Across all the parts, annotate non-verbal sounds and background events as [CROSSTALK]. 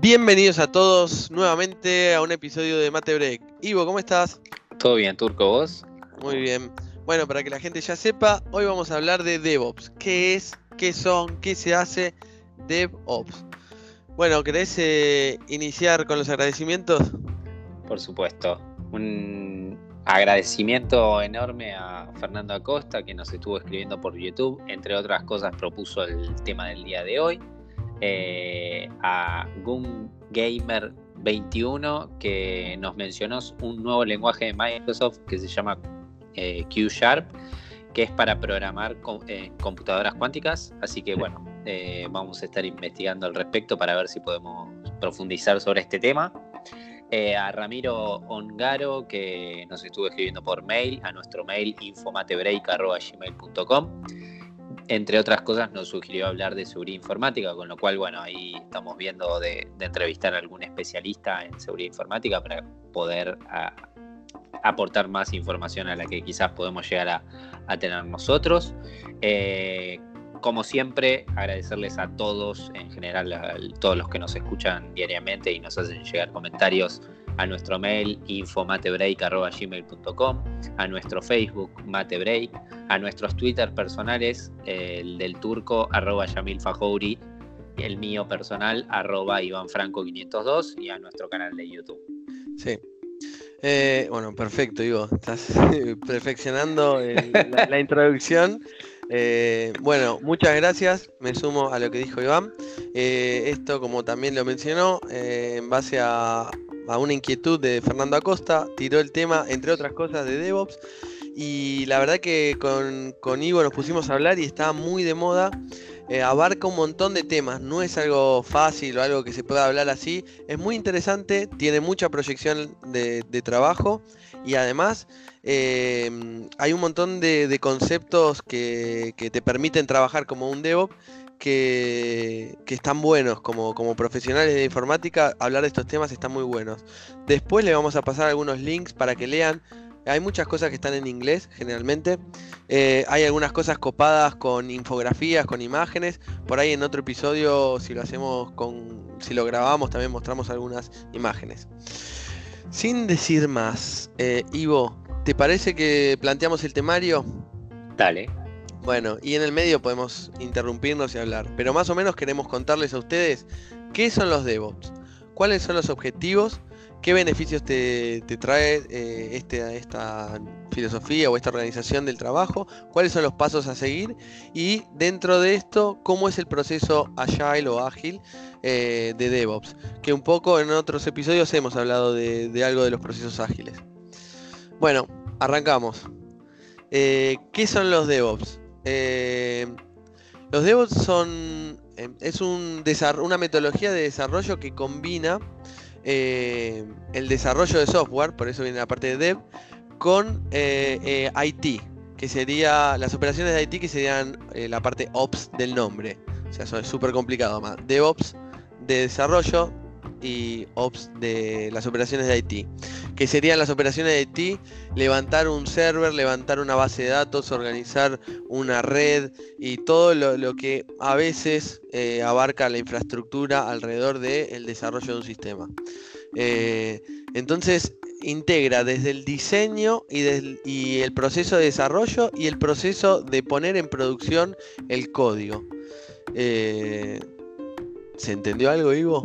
Bienvenidos a todos nuevamente a un episodio de Mate Break. Ivo, ¿cómo estás? Todo bien, Turco, ¿vos? Muy bien. Bueno, para que la gente ya sepa, hoy vamos a hablar de DevOps. ¿Qué es? ¿Qué son? ¿Qué se hace? DevOps. Bueno, ¿querés eh, iniciar con los agradecimientos? Por supuesto. Un agradecimiento enorme a Fernando Acosta, que nos estuvo escribiendo por YouTube. Entre otras cosas, propuso el tema del día de hoy. Eh, a Goom Gamer 21 que nos mencionó un nuevo lenguaje de Microsoft que se llama eh, Q Sharp, que es para programar eh, computadoras cuánticas. Así que bueno, vamos a estar investigando al respecto para ver si podemos profundizar sobre este tema. A Ramiro Ongaro, que nos estuvo escribiendo por mail, a nuestro mail infomatebreak.gmail.com entre otras cosas, nos sugirió hablar de seguridad informática, con lo cual, bueno, ahí estamos viendo de, entrevistar a algún especialista en seguridad informática para poder aportar más información a la que quizás podemos llegar a, tener nosotros. Eh, como siempre, agradecerles a todos, en general, a todos los que nos escuchan diariamente y nos hacen llegar comentarios a nuestro mail infomatebreak.gmail.com, a nuestro Facebook matebreak, a nuestros Twitter personales, el del turco arroba Yamil el mío personal arroba Iván Franco 502 y a nuestro canal de YouTube. Sí. Eh, bueno, perfecto, Ivo. Estás [LAUGHS] perfeccionando la, introducción. Eh, bueno, muchas gracias. Me sumo a lo que dijo Iván. Eh, esto, como también lo mencionó, en base a, a una inquietud de Fernando Acosta, tiró el tema, entre otras cosas, de DevOps. Y la verdad que con, Ivo nos pusimos a hablar y estaba muy de moda. Eh, abarca un montón de temas, no es algo fácil o algo que se pueda hablar así. Es muy interesante, tiene mucha proyección de, trabajo y además eh, hay un montón de, conceptos que, te permiten trabajar como un DevOps que, están buenos como, como profesionales de informática, hablar de estos temas está muy buenos. Después le vamos a pasar algunos links para que lean. Hay muchas cosas que están en inglés generalmente. Eh, hay algunas cosas copadas con infografías, con imágenes. Por ahí en otro episodio, si lo hacemos con. si lo grabamos, también mostramos algunas imágenes. Sin decir más, eh, Ivo, ¿te parece que planteamos el temario? Dale. Bueno, y en el medio podemos interrumpirnos y hablar, pero más o menos queremos contarles a ustedes qué son los DevOps, cuáles son los objetivos, qué beneficios te, trae eh, este, esta filosofía o esta organización del trabajo, cuáles son los pasos a seguir y dentro de esto, cómo es el proceso agile o ágil eh, de DevOps, que un poco en otros episodios hemos hablado de, algo de los procesos ágiles. Bueno, arrancamos. Eh, ¿Qué son los DevOps? Eh, los DevOps son. Em, es un una metodología de desarrollo que combina eh, el desarrollo de software, por eso viene la parte de dev, con eh, IT, que sería las operaciones de IT que serían la parte ops del nombre. O sea, eso es súper complicado más. DevOps de desarrollo, y Ops de las operaciones de IT. Que serían las operaciones de IT, levantar un server, levantar una base de datos, organizar una red y todo lo, que a veces eh, abarca la infraestructura alrededor del desarrollo de un sistema. Eh, entonces integra desde el diseño y, y el proceso de desarrollo y el proceso de poner en producción el código. Eh, ¿Se entendió algo, Ivo?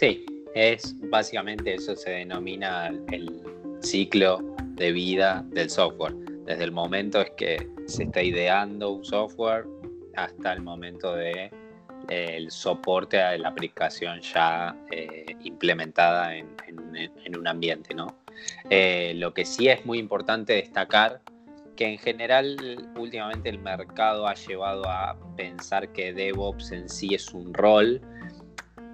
Sí, es básicamente eso se denomina el ciclo de vida del software. Desde el momento es que se está ideando un software hasta el momento de el soporte a la aplicación ya eh, implementada en, un ambiente, ¿no? Eh, lo que sí es muy importante destacar que en general últimamente el mercado ha llevado a pensar que DevOps en sí es un rol,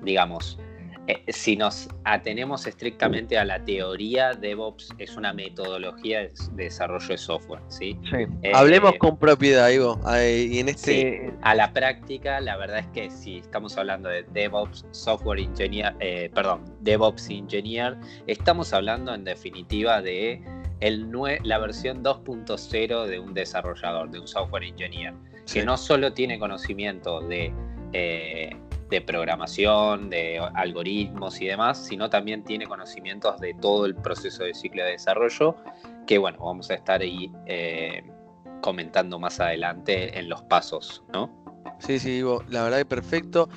digamos, eh, si nos atenemos estrictamente a la teoría, DevOps es una metodología de, desarrollo de software. ¿sí? Eh, Hablemos con propiedad, Ivo. Y en este... a la práctica, la verdad es que si estamos hablando de DevOps Software Engineer, eh, perdón, DevOps Engineer, estamos hablando en definitiva de el la versión 2.0 de un desarrollador, de un software engineer, que no solo tiene conocimiento de, eh, de programación, de algoritmos y demás, sino también tiene conocimientos de todo el proceso de ciclo de desarrollo, que bueno, vamos a estar ahí eh, comentando más adelante en los pasos, ¿no? Sí, sí, la verdad que perfecto.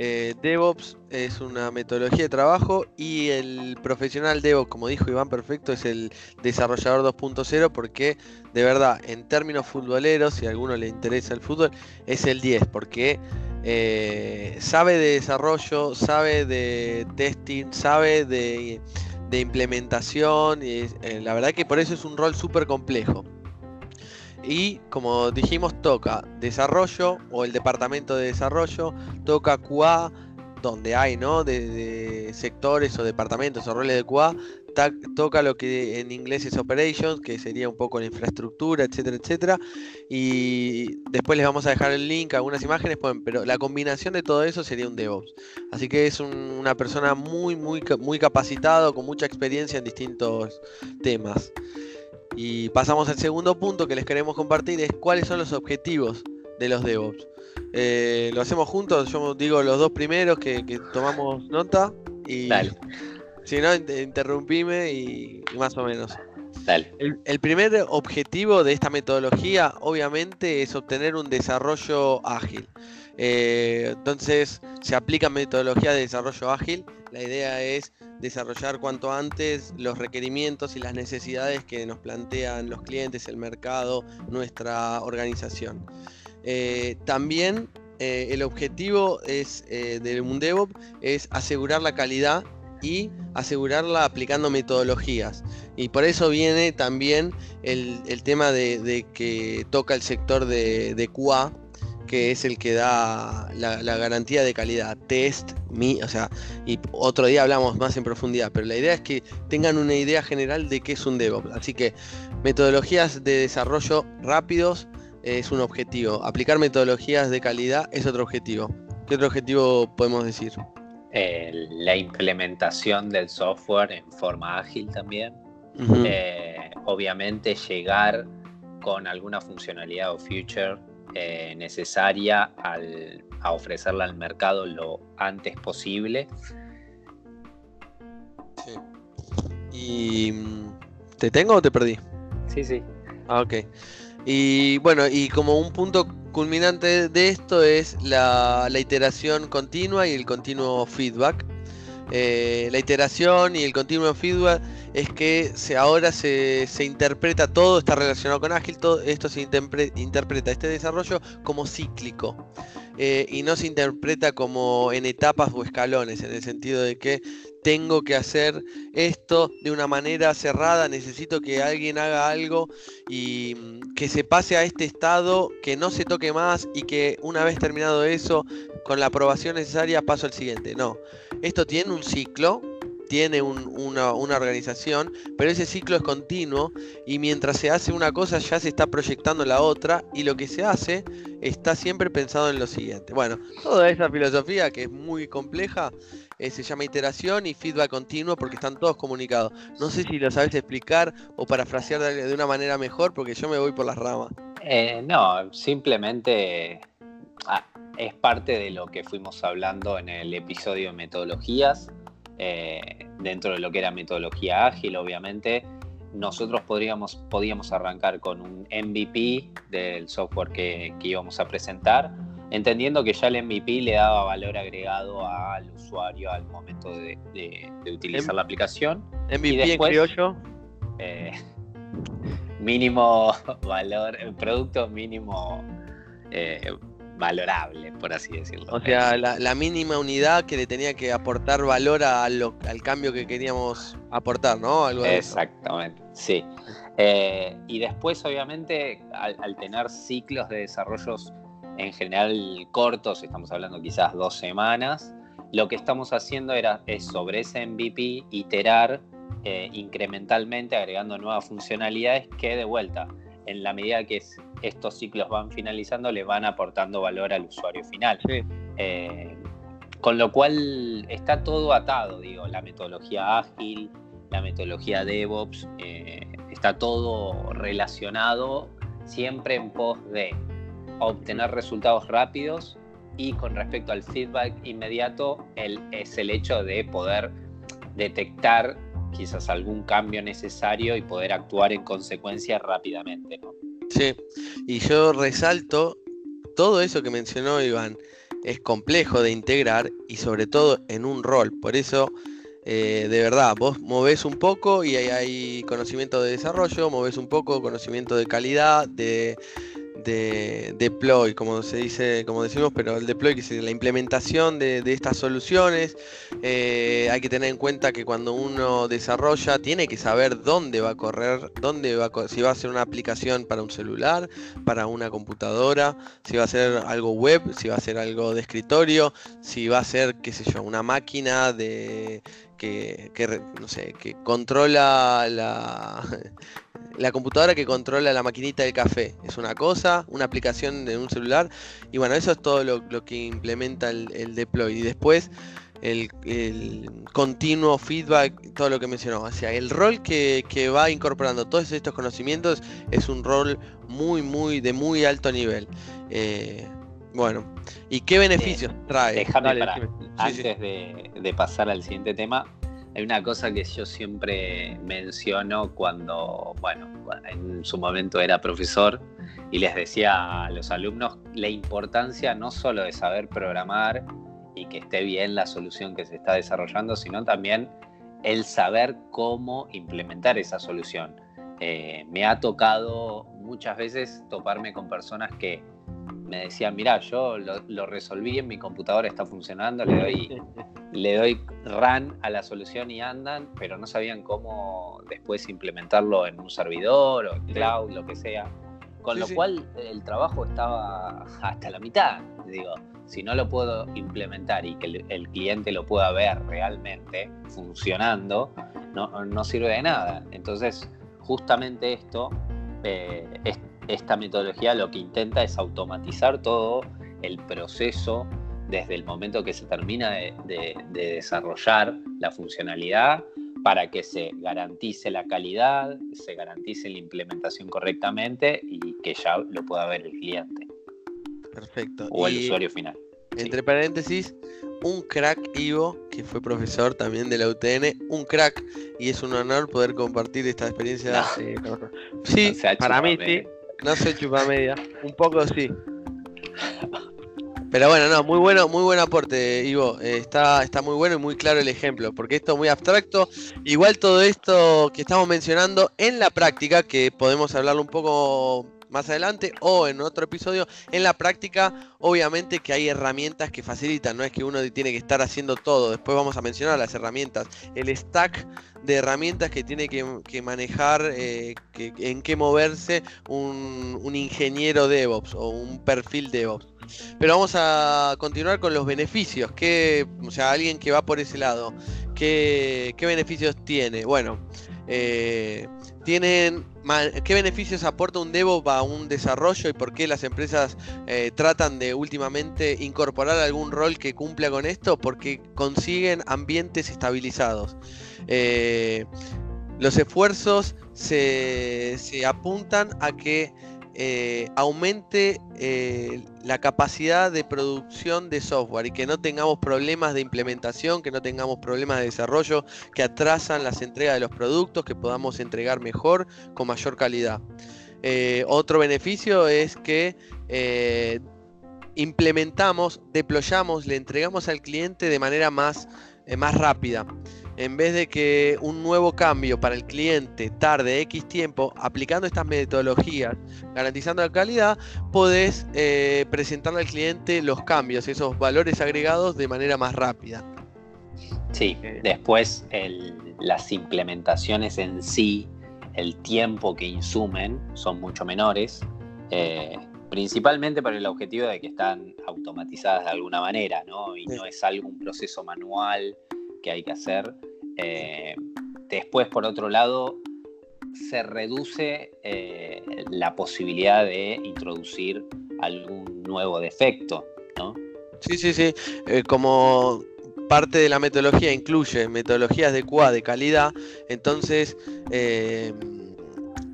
Eh, DevOps es una metodología de trabajo y el profesional DevOps, como dijo Iván Perfecto, es el desarrollador 2.0 porque de verdad, en términos futboleros, si a alguno le interesa el fútbol, es el 10 porque eh, sabe de desarrollo, sabe de testing, sabe de, implementación y eh, la verdad que por eso es un rol súper complejo. Y como dijimos, toca desarrollo o el departamento de desarrollo, toca QA, donde hay, ¿no? De, sectores o departamentos o roles de QA, toca lo que en inglés es operations, que sería un poco la infraestructura, etcétera, etcétera. Y después les vamos a dejar el link, algunas imágenes, pero la combinación de todo eso sería un DevOps. Así que es una persona muy, muy, muy capacitado, con mucha experiencia en distintos temas. Y pasamos al segundo punto que les queremos compartir, es cuáles son los objetivos de los DevOps. Eh, lo hacemos juntos, yo digo los dos primeros que, tomamos nota y si no, interrumpime y, más o menos. El, primer objetivo de esta metodología, obviamente, es obtener un desarrollo ágil. Eh, entonces, se aplica metodología de desarrollo ágil. La idea es desarrollar cuanto antes los requerimientos y las necesidades que nos plantean los clientes, el mercado, nuestra organización. Eh, también eh, el objetivo es, eh, de un DevOps es asegurar la calidad y asegurarla aplicando metodologías. Y por eso viene también el, tema de, que toca el sector de, de QA, que es el que da la, garantía de calidad. Test, mi, o sea, y otro día hablamos más en profundidad, pero la idea es que tengan una idea general de qué es un DevOps. Así que metodologías de desarrollo rápidos es un objetivo. Aplicar metodologías de calidad es otro objetivo. ¿Qué otro objetivo podemos decir? La implementación del software en forma ágil también. Eh, obviamente llegar con alguna funcionalidad o feature eh, necesaria a ofrecerla al mercado lo antes posible. ¿Y mm, te tengo o te perdí? Sí, sí. Ah, ok. Y bueno, y como un punto culminante de esto es la, iteración continua y el continuo feedback. Eh, la iteración y el continuo feedback es que ahora se, interpreta todo, está relacionado con ágil, todo esto se interpreta este desarrollo como cíclico. Eh, y no se interpreta como en etapas o escalones, en el sentido de que tengo que hacer esto de una manera cerrada, necesito que alguien haga algo y mm, que se pase a este estado, que no se toque más y que una vez terminado eso, con la aprobación necesaria, paso al siguiente. No, esto tiene un ciclo, tiene una, organización, pero ese ciclo es continuo y mientras se hace una cosa ya se está proyectando la otra y lo que se hace está siempre pensado en lo siguiente. Bueno, toda esa filosofía que es muy compleja eh, se llama iteración y feedback continuo porque están todos comunicados. No sé si lo sabes explicar o parafrasear de, una manera mejor porque yo me voy por las ramas. Eh, no, simplemente ah, es parte de lo que fuimos hablando en el episodio de metodologías eh, dentro de lo que era metodología ágil, obviamente, nosotros podríamos, podíamos arrancar con un MVP del software que, íbamos a presentar, entendiendo que ya el MVP le daba valor agregado al usuario al momento de, utilizar la aplicación. MVP en criollo. Eh, [LAUGHS] mínimo valor, producto mínimo eh, valorable, por así decirlo. O sea, la, mínima unidad que le tenía que aportar valor al cambio que queríamos aportar, ¿no? Algo Exactamente, sí. Eh, y después, obviamente, al, tener ciclos de desarrollos en general cortos, estamos hablando quizás dos semanas, lo que estamos haciendo era, es sobre ese MVP iterar eh, incrementalmente, agregando nuevas funcionalidades que de vuelta en la medida que estos ciclos van finalizando, le van aportando valor al usuario final. Eh, con lo cual está todo atado, digo, la metodología ágil, la metodología DevOps, eh, está todo relacionado siempre en pos de obtener resultados rápidos y con respecto al feedback inmediato el, es el hecho de poder detectar quizás algún cambio necesario y poder actuar en consecuencia rápidamente. ¿no? Sí, y yo resalto todo eso que mencionó Iván, es complejo de integrar y sobre todo en un rol. Por eso, eh, de verdad, vos movés un poco y hay, hay conocimiento de desarrollo, movés un poco conocimiento de calidad, de de deploy, como se dice, como decimos, pero el deploy que es la implementación de, estas soluciones. Eh, hay que tener en cuenta que cuando uno desarrolla tiene que saber dónde va a correr, dónde va si va a ser una aplicación para un celular, para una computadora, si va a ser algo web, si va a ser algo de escritorio, si va a ser, qué sé yo, una máquina de que, que no sé, que controla la la computadora que controla la maquinita del café. Es una cosa, una aplicación de un celular. Y bueno, eso es todo lo, que implementa el, deploy. Y después el, continuo feedback, todo lo que mencionó. O sea, el rol que, va incorporando todos estos conocimientos es un rol muy, muy, de muy alto nivel. Eh, bueno, ¿y qué beneficios trae? Déjame antes de pasar al siguiente tema, hay una cosa que yo siempre menciono cuando, bueno, en su momento era profesor y les decía a los alumnos la importancia no solo de saber programar y que esté bien la solución que se está desarrollando, sino también el saber cómo implementar esa solución. Eh, me ha tocado muchas veces toparme con personas que me decían, mira, yo lo, resolví en mi computadora, está funcionando, le doy, [LAUGHS] le doy run a la solución y andan, pero no sabían cómo después implementarlo en un servidor o en cloud, lo que sea. Con lo cual el trabajo estaba hasta la mitad. Digo, si no lo puedo implementar y que el, cliente lo pueda ver realmente funcionando, no, no, sirve de nada. Entonces, justamente esto eh, es esta metodología lo que intenta es automatizar todo el proceso desde el momento que se termina de, desarrollar la funcionalidad para que se garantice la calidad, se garantice la implementación correctamente y que ya lo pueda ver el cliente. Perfecto. O el usuario final. Entre paréntesis, un crack Ivo, que fue profesor también de la UTN, un crack, y es un honor poder compartir esta experiencia. Sí, para mí sí. No sé chupa media. Un poco sí. Pero bueno, no, muy bueno, muy buen aporte, Ivo. Eh, está, está muy bueno y muy claro el ejemplo, porque esto es muy abstracto. Igual todo esto que estamos mencionando en la práctica, que podemos hablarlo un poco más adelante o en otro episodio, en la práctica, obviamente que hay herramientas que facilitan, no es que uno tiene que estar haciendo todo. Después vamos a mencionar las herramientas, el stack de herramientas que tiene que, manejar, eh, en qué moverse un, un ingeniero DevOps o un perfil DevOps. Pero vamos a continuar con los beneficios. Que, o sea, alguien que va por ese lado, ¿qué, qué beneficios tiene? Bueno, eh, tienen qué beneficios aporta un DevOps a un desarrollo y por qué las empresas eh, tratan de últimamente incorporar algún rol que cumpla con esto, porque consiguen ambientes estabilizados. Eh, los esfuerzos se, se apuntan a que eh, aumente eh, la capacidad de producción de software y que no tengamos problemas de implementación, que no tengamos problemas de desarrollo que atrasan las entregas de los productos, que podamos entregar mejor, con mayor calidad. Eh, otro beneficio es que implementamos, deployamos, le entregamos al cliente de manera más, más rápida en vez de que un nuevo cambio para el cliente tarde X tiempo, aplicando estas metodologías, garantizando la calidad, podés eh, presentarle al cliente los cambios, esos valores agregados de manera más rápida. Sí, después las implementaciones en sí, el tiempo que insumen son mucho menores, eh, principalmente por el objetivo de que están automatizadas de alguna manera, ¿no? Y no es algún proceso manual que hay que hacer. Eh, después, por otro lado, se reduce eh, la posibilidad de introducir algún nuevo defecto, ¿no? Sí, sí, sí. Eh, como parte de la metodología incluye metodologías de QA de calidad, entonces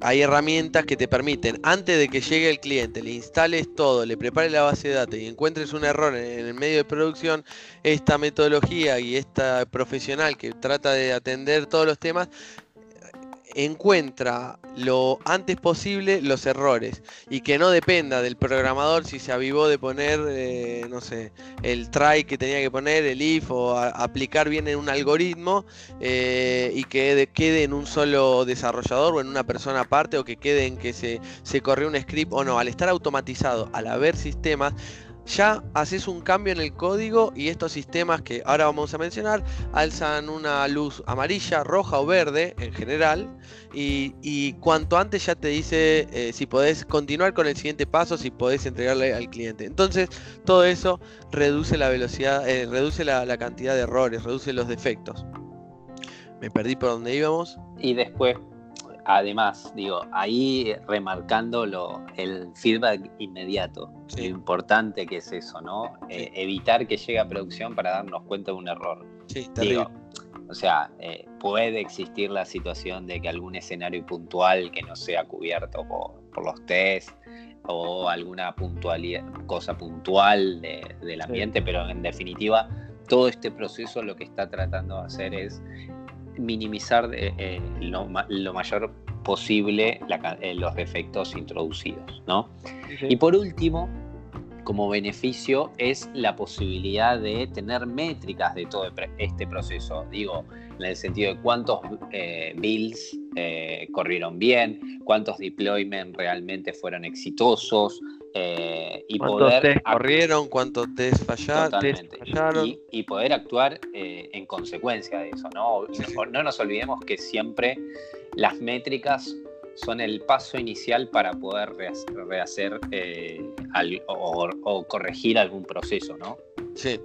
hay herramientas que te permiten, antes de que llegue el cliente, le instales todo, le prepares la base de datos y encuentres un error en, el medio de producción, esta metodología y esta profesional que trata de atender todos los temas, encuentra lo antes posible los errores y que no dependa del programador si se avivó de poner, eh, no sé, el try que tenía que poner, el if o aplicar bien en un algoritmo eh, y que quede en un solo desarrollador o en una persona aparte o que quede en que se, se corrió un script o no. Al estar automatizado, al haber sistemas, ya haces un cambio en el código y estos sistemas que ahora vamos a mencionar alzan una luz amarilla, roja o verde en general y, cuanto antes ya te dice eh, si podés continuar con el siguiente paso, si podés entregarle al cliente. Entonces todo eso reduce la velocidad, eh, reduce la, la cantidad de errores, reduce los defectos. Me perdí por donde íbamos. Y después además, digo, ahí remarcando el feedback inmediato, lo importante que es eso, ¿no? Eh, evitar que llegue a producción para darnos cuenta de un error. Sí, digo, o sea, eh, puede existir la situación de que algún escenario puntual que no sea cubierto por, los test o alguna puntualidad, cosa puntual del ambiente, pero en definitiva todo este proceso lo que está tratando de hacer es minimizar eh, eh, lo, mayor posible eh, los defectos introducidos. ¿no? Y por último, como beneficio es la posibilidad de tener métricas de todo este proceso. Digo, en el sentido de cuántos builds corrieron bien, cuántos deployments realmente fueron exitosos, eh, y ¿Cuántos poder test corrieron? ¿Cuántos test, fallaron? Y, poder actuar eh, en consecuencia de eso, ¿no? ¿no? nos olvidemos que siempre las métricas son el paso inicial para poder rehacer eh, o, corregir algún proceso, ¿no? Sí.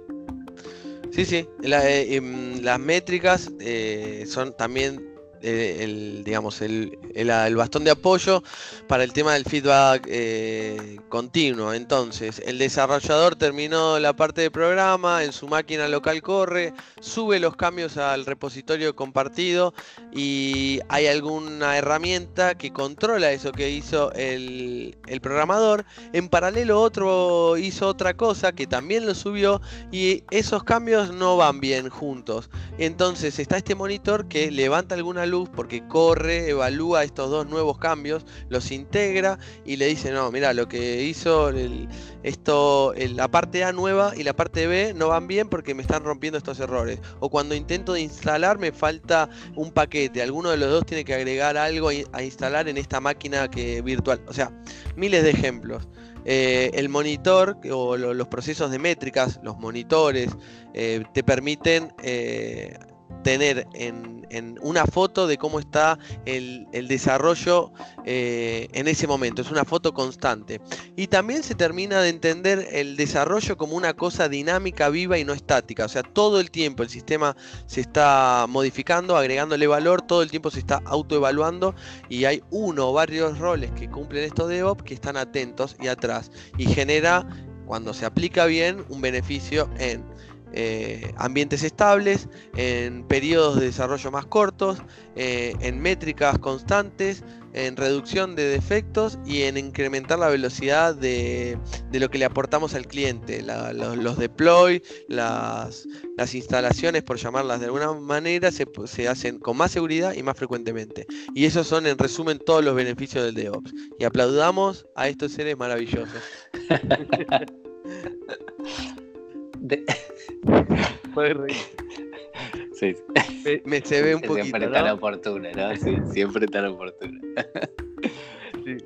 Sí, sí. Em, las métricas son también eh, el, digamos, el, el, bastón de apoyo para el tema del feedback eh, continuo. Entonces, el desarrollador terminó la parte de programa, en su máquina local corre, sube los cambios al repositorio compartido y hay alguna herramienta que controla eso que hizo el, el programador. En paralelo otro hizo otra cosa que también lo subió y esos cambios no van bien juntos. Entonces está este monitor que levanta alguna porque corre, evalúa estos dos nuevos cambios, los integra y le dice, no, mira, lo que hizo esto, la parte A nueva y la parte B no van bien porque me están rompiendo estos errores. O cuando intento de instalar me falta un paquete, alguno de los dos tiene que agregar algo a instalar en esta máquina que virtual. O sea, miles de ejemplos. Eh, el monitor o los procesos de métricas, los monitores, eh, te permiten eh, tener en, una foto de cómo está el, desarrollo eh, en ese momento. Es una foto constante. Y también se termina de entender el desarrollo como una cosa dinámica, viva y no estática. O sea, todo el tiempo el sistema se está modificando, agregándole valor, todo el tiempo se está autoevaluando y hay uno o varios roles que cumplen estos DevOps que están atentos y atrás. Y genera, cuando se aplica bien, un beneficio en eh, ambientes estables, en periodos de desarrollo más cortos, eh, en métricas constantes, en reducción de defectos y en incrementar la velocidad de, lo que le aportamos al cliente. los, deploy, las, instalaciones, por llamarlas de alguna manera, se, se, hacen con más seguridad y más frecuentemente. Y esos son, en resumen, todos los beneficios del DevOps. Y aplaudamos a estos seres maravillosos. [LAUGHS] [LAUGHS] Puedes reír. Sí. Me, se ve un poquito. Siempre tan oportuna, ¿no? Sí, siempre tan oportuna. [LAUGHS] Sí.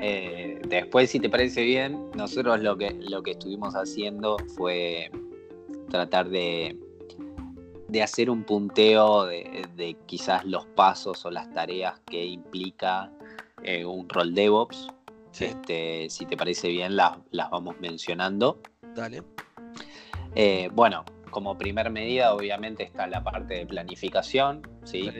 Eh, después, si te parece bien, nosotros lo que, lo que estuvimos haciendo fue tratar de, de hacer un punteo de, quizás los pasos o las tareas que implica eh, un rol DevOps. Este, si te parece bien, las, las vamos mencionando. Dale. Eh, bueno, como primer medida, obviamente está la parte de planificación, ¿sí?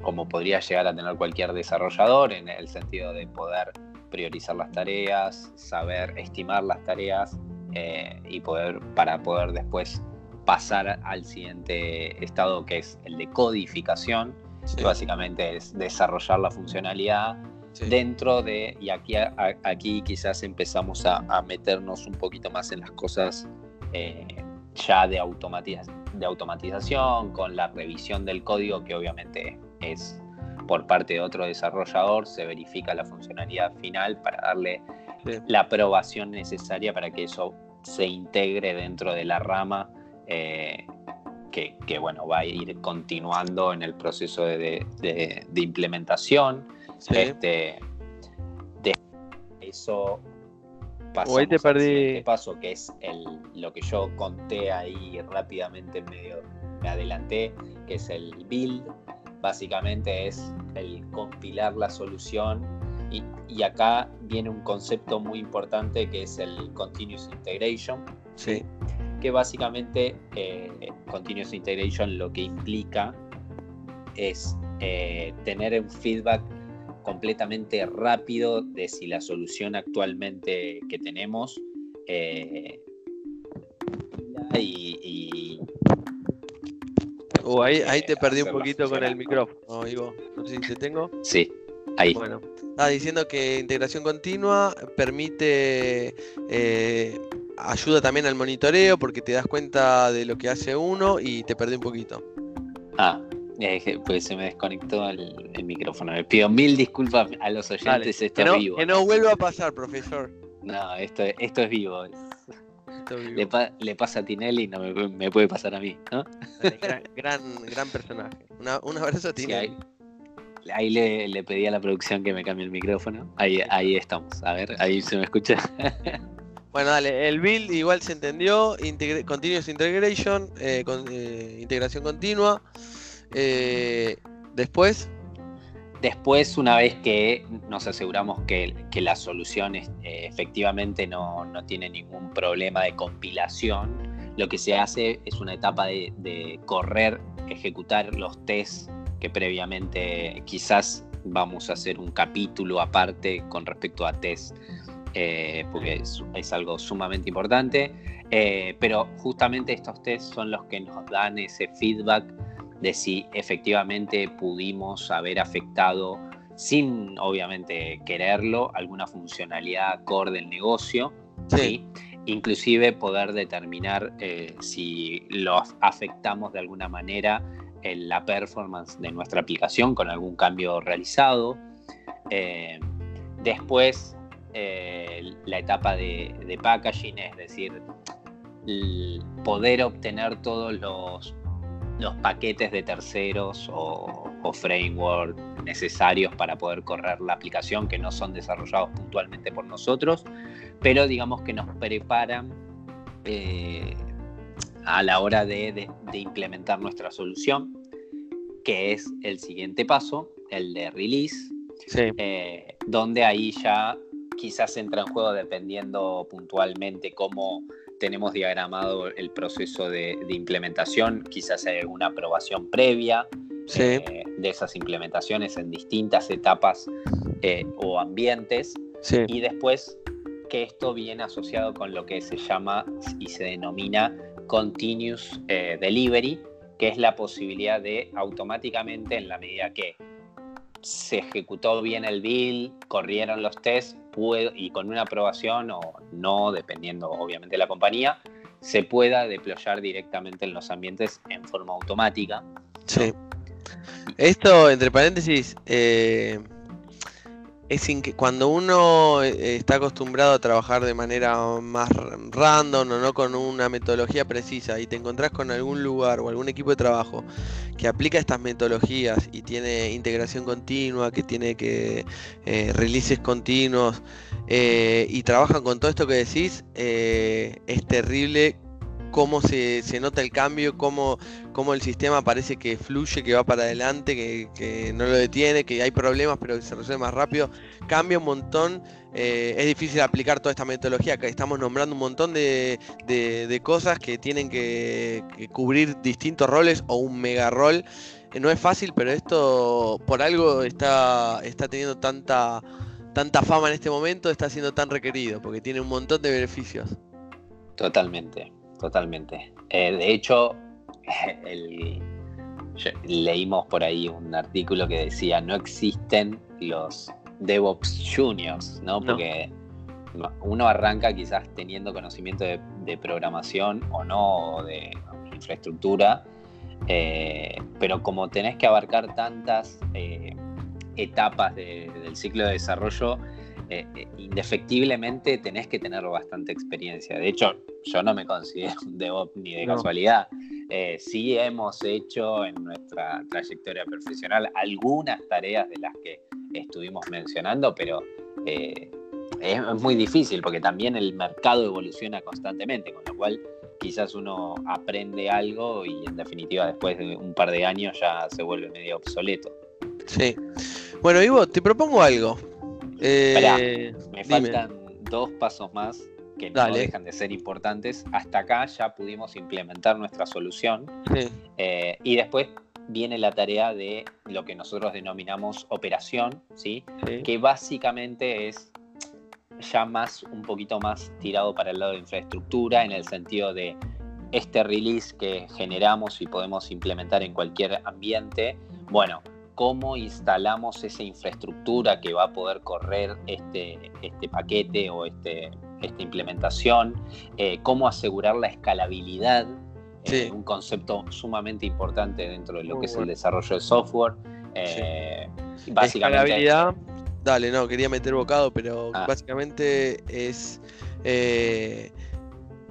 Como, podría llegar a tener cualquier desarrollador, en el sentido de poder priorizar las tareas, saber estimar las tareas eh, y poder para poder después pasar al siguiente estado que es el de codificación que básicamente es desarrollar la funcionalidad dentro de, y aquí, aquí quizás empezamos a, meternos un poquito más en las cosas eh, ya de, de automatización, con la revisión del código que obviamente es por parte de otro desarrollador, se verifica la funcionalidad final para darle la aprobación necesaria para que eso se integre dentro de la rama eh, que, bueno, va a ir continuando en el proceso de, implementación. Este, de eso pasamos te perdí. paso, que es el, lo que yo conté ahí rápidamente, medio me adelanté, que es el build. Básicamente es el compilar la solución y, y, acá viene un concepto muy importante que es el continuous integration. Sí que básicamente eh, Continuous Integration lo que implica es eh, tener un feedback completamente rápido de si la solución actualmente que tenemos eh, y, uh, ahí, ahí te perdí un poquito con el micrófono, Ivo. No sé si te tengo. Sí, ahí. Bueno, estaba diciendo que integración continua permite ayuda también al monitoreo porque te das cuenta de lo que hace uno y te perdí un poquito. Ah, pues se me desconectó el, micrófono. Me pido mil disculpas a los oyentes, esto que no, es vivo. Que no vuelva a pasar, profesor. No, esto, esto es vivo. Le, pasa a Tinelli y no me, puede pasar a mí, ¿no? Gran, gran, personaje. un abrazo a Tinelli. ahí, le, pedí a la producción que me cambie el micrófono. Ahí, ahí estamos. A ver, ahí se me escucha. [LAUGHS] Bueno, dale, el build igual se entendió, continuous integration, eh, con, eh, integración continua. Eh, después. Después, una vez que nos aseguramos que, la solución efectivamente no, tiene ningún problema de compilación, lo que se hace es una etapa de, correr, ejecutar los tests que previamente quizás vamos a hacer un capítulo aparte con respecto a test eh, porque es, algo sumamente importante. Eh, pero justamente estos test son los que nos dan ese feedback de si efectivamente pudimos haber afectado, sin obviamente quererlo, alguna funcionalidad core del negocio. Sí. Inclusive poder determinar eh, si lo afectamos de alguna manera en la performance de nuestra aplicación con algún cambio realizado. después eh, la etapa de, packaging, es decir, poder obtener todos los, los paquetes de terceros o, framework necesarios para poder correr la aplicación que no son desarrollados puntualmente por nosotros, pero digamos que nos preparan eh, a la hora de, implementar nuestra solución, que es el siguiente paso, el de release, eh, donde ahí ya quizás entra en juego dependiendo puntualmente cómo tenemos diagramado el proceso de, implementación, quizás hay alguna aprobación previa eh, de esas implementaciones en distintas etapas eh, o ambientes y después que esto viene asociado con lo que se llama y se denomina continuous eh, delivery, que es la posibilidad de automáticamente en la medida que se ejecutó bien el bill, corrieron los tests y con una aprobación o no, dependiendo obviamente de la compañía, se pueda deployar directamente en los ambientes en forma automática. Sí. Esto, entre paréntesis, eh, es que cuando uno eh, está acostumbrado a trabajar de manera más random o no con una metodología precisa y te encontrás con algún lugar o algún equipo de trabajo que aplica estas metodologías y tiene integración continua, que tiene que eh, releases continuos eh, y trabajan con todo esto que decís, es terrible cómo se, nota el cambio, cómo, cómo, el sistema parece que fluye, que va para adelante, que, no lo detiene, que hay problemas pero que se resuelve más rápido. Cambia un montón. Eh, es difícil aplicar toda esta metodología, que estamos nombrando un montón de, cosas que tienen que, cubrir distintos roles o un mega rol. Eh, no es fácil, pero esto por algo está, está teniendo tanta, tanta fama en este momento, está siendo tan requerido, porque tiene un montón de beneficios. Totalmente. Totalmente. Eh, de hecho, [LAUGHS] leímos por ahí un artículo que decía no existen los DevOps Juniors, ¿no? Porque uno arranca quizás teniendo conocimiento de, programación o no, de infraestructura, eh, pero como tenés que abarcar tantas eh, etapas del ciclo de desarrollo, eh, indefectiblemente tenés que tener bastante experiencia. De hecho, yo no me considero un DevOps ni de casualidad. sí hemos hecho en nuestra trayectoria profesional algunas tareas de las que estuvimos mencionando, pero es, muy difícil porque también el mercado evoluciona constantemente, con lo cual quizás uno aprende algo y en definitiva después de un par de años ya se vuelve medio obsoleto. Sí. Bueno, Ivo, te propongo algo. Eh, me faltan dos pasos más que no dejan de ser importantes. Hasta acá ya pudimos implementar nuestra solución. Eh, y después viene la tarea de lo que nosotros denominamos operación, ¿sí? que básicamente es ya más un poquito más tirado para el lado de infraestructura en el sentido de este release que generamos y podemos implementar en cualquier ambiente, bueno, cómo instalamos esa infraestructura que va a poder correr este, este paquete o este, esta implementación, eh, cómo asegurar la escalabilidad, eh, un concepto sumamente importante dentro de lo que es el desarrollo de software. Eh, básicamente, Dale, no, quería meter bocado, pero ah. básicamente es eh,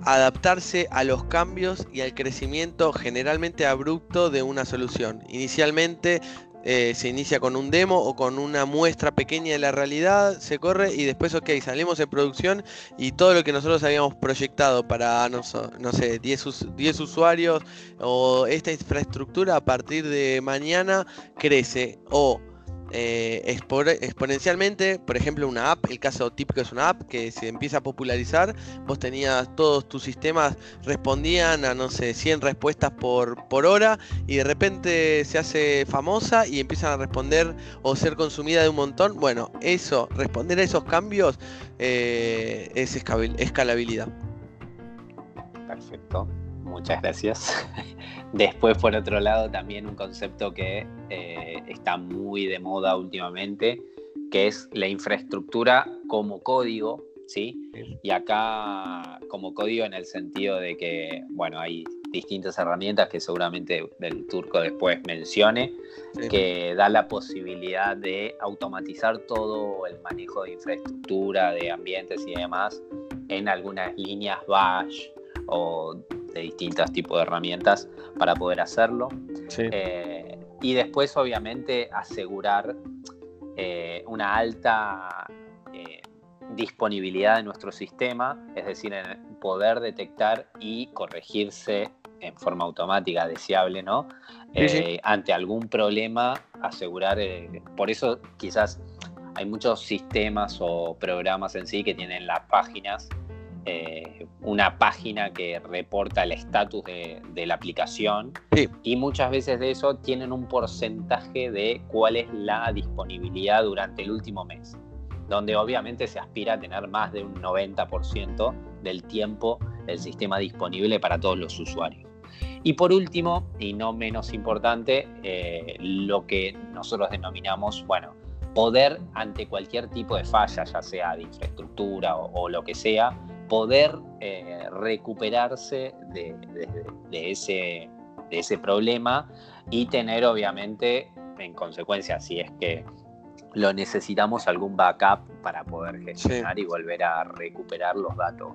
adaptarse a los cambios y al crecimiento generalmente abrupto de una solución. Inicialmente eh, se inicia con un demo o con una muestra pequeña de la realidad, se corre y después, ok, salimos en producción y todo lo que nosotros habíamos proyectado para, no, sé, 10, 10 usuarios o esta infraestructura a partir de mañana crece o eh, exponencialmente, por ejemplo, una app, el caso típico es una app que se empieza a popularizar, vos tenías todos tus sistemas respondían a, no sé, 100 respuestas por, por hora y de repente se hace famosa y empiezan a responder o ser consumida de un montón. Bueno, eso, responder a esos cambios eh, es escalabilidad. Perfecto, muchas gracias. [LAUGHS] Después, por otro lado, también un concepto que eh, está muy de moda últimamente, que es la infraestructura como código, ¿sí? Y acá como código en el sentido de que, bueno, hay distintas herramientas que seguramente del turco después mencione, que da la posibilidad de automatizar todo el manejo de infraestructura, de ambientes y demás en algunas líneas bash o de distintos tipos de herramientas para poder hacerlo. Eh, y después, obviamente, asegurar eh, una alta eh, disponibilidad de nuestro sistema, es decir, poder detectar y corregirse en forma automática, deseable, ¿no? Ante algún problema, asegurar, por eso quizás hay muchos sistemas o programas en sí que tienen las páginas eh, una página que reporta el estatus de, la aplicación y muchas veces de eso tienen un porcentaje de cuál es la disponibilidad durante el último mes, donde obviamente se aspira a tener más de un 90% del tiempo del sistema disponible para todos los usuarios. Y por último, y no menos importante, eh, lo que nosotros denominamos, bueno, poder ante cualquier tipo de falla, ya sea de infraestructura o lo que sea, poder eh, recuperarse de, ese, de ese problema y tener obviamente en consecuencia, si es que lo necesitamos, algún backup para poder gestionar y volver a recuperar los datos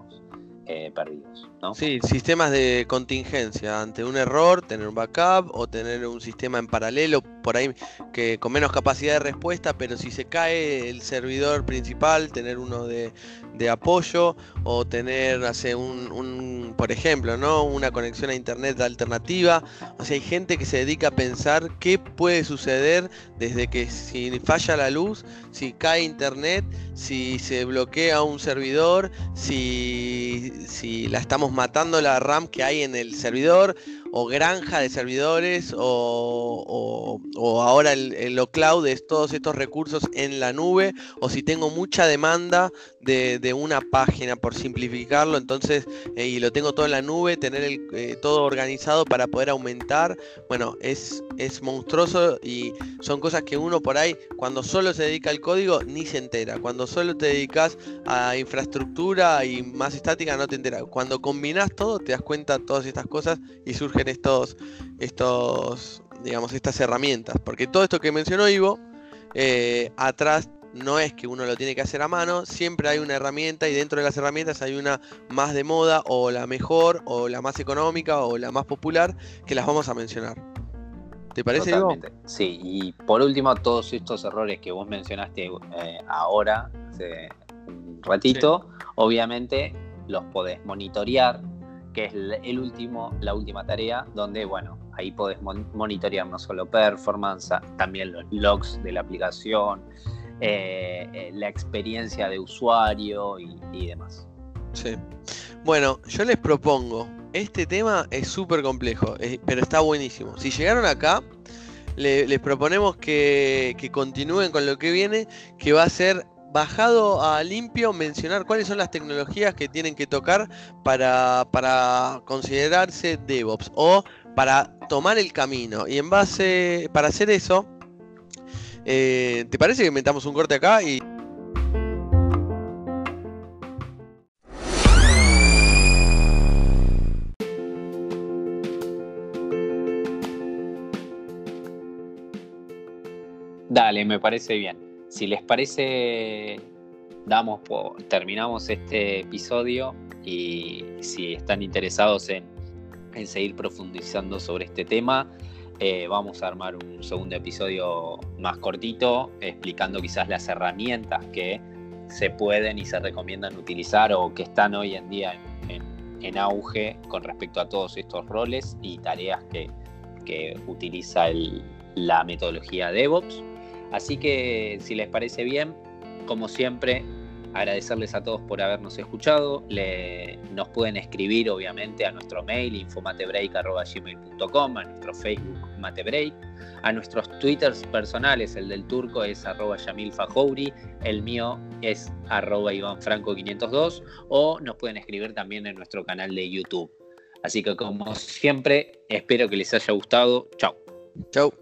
eh, perdidos. ¿no? Sí, sistemas de contingencia ante un error, tener un backup o tener un sistema en paralelo por ahí que con menos capacidad de respuesta, pero si se cae el servidor principal, tener uno de, apoyo o tener, hace un, por ejemplo, ¿no? una conexión a internet alternativa. O sea, hay gente que se dedica a pensar qué puede suceder desde que si falla la luz, si cae internet, si se bloquea un servidor, si, si la estamos matando la RAM que hay en el servidor o granja de servidores o, ahora el, el cloud es todos estos recursos en la nube o si tengo mucha demanda de, de una página, por simplificarlo, entonces, eh, y lo tengo todo en la nube, tener el, eh, todo organizado para poder aumentar, bueno, es, es monstruoso y son cosas que uno por ahí, cuando solo se dedica al código, ni se entera. Cuando solo te dedicas a infraestructura y más estática, no te enteras. Cuando combinas todo, te das cuenta de todas estas cosas y surgen estos, estos, digamos, estas herramientas. Porque todo esto que mencionó Ivo, eh, atrás no es que uno lo tiene que hacer a mano, siempre hay una herramienta y dentro de las herramientas hay una más de moda o la mejor o la más económica o la más popular que las vamos a mencionar. ¿Te parece? Totalmente. Sí, y por último, todos estos errores que vos mencionaste eh, ahora, hace un ratito, obviamente los podés monitorear, que es el último, la última tarea, donde, bueno, ahí podés monitorear no solo performance, también los logs de la aplicación, eh, eh, la experiencia de usuario y, demás. Sí. Bueno, yo les propongo, este tema es súper complejo, pero está buenísimo. Si llegaron acá, les proponemos que, continúen con lo que viene, que va a ser bajado a limpio mencionar cuáles son las tecnologías que tienen que tocar para, para considerarse DevOps o para tomar el camino. Y en base, para hacer eso, eh, ¿Te parece que inventamos un corte acá y... Dale, me parece bien. Si les parece, damos terminamos este episodio y si están interesados en seguir profundizando sobre este tema, eh, vamos a armar un segundo episodio más cortito, explicando quizás las herramientas que se pueden y se recomiendan utilizar o que están hoy en día en, auge con respecto a todos estos roles y tareas que, utiliza la metodología DevOps. Así que si les parece bien, como siempre, agradecerles a todos por habernos escuchado. nos pueden escribir, obviamente, a nuestro mail infomatebreak.gmail.com, a nuestro Facebook Matebreak, a nuestros twitters personales, el del turco es arroba Yamil el mío es arroba Franco502, o nos pueden escribir también en nuestro canal de YouTube. Así que como siempre, espero que les haya gustado. Chao. Chao.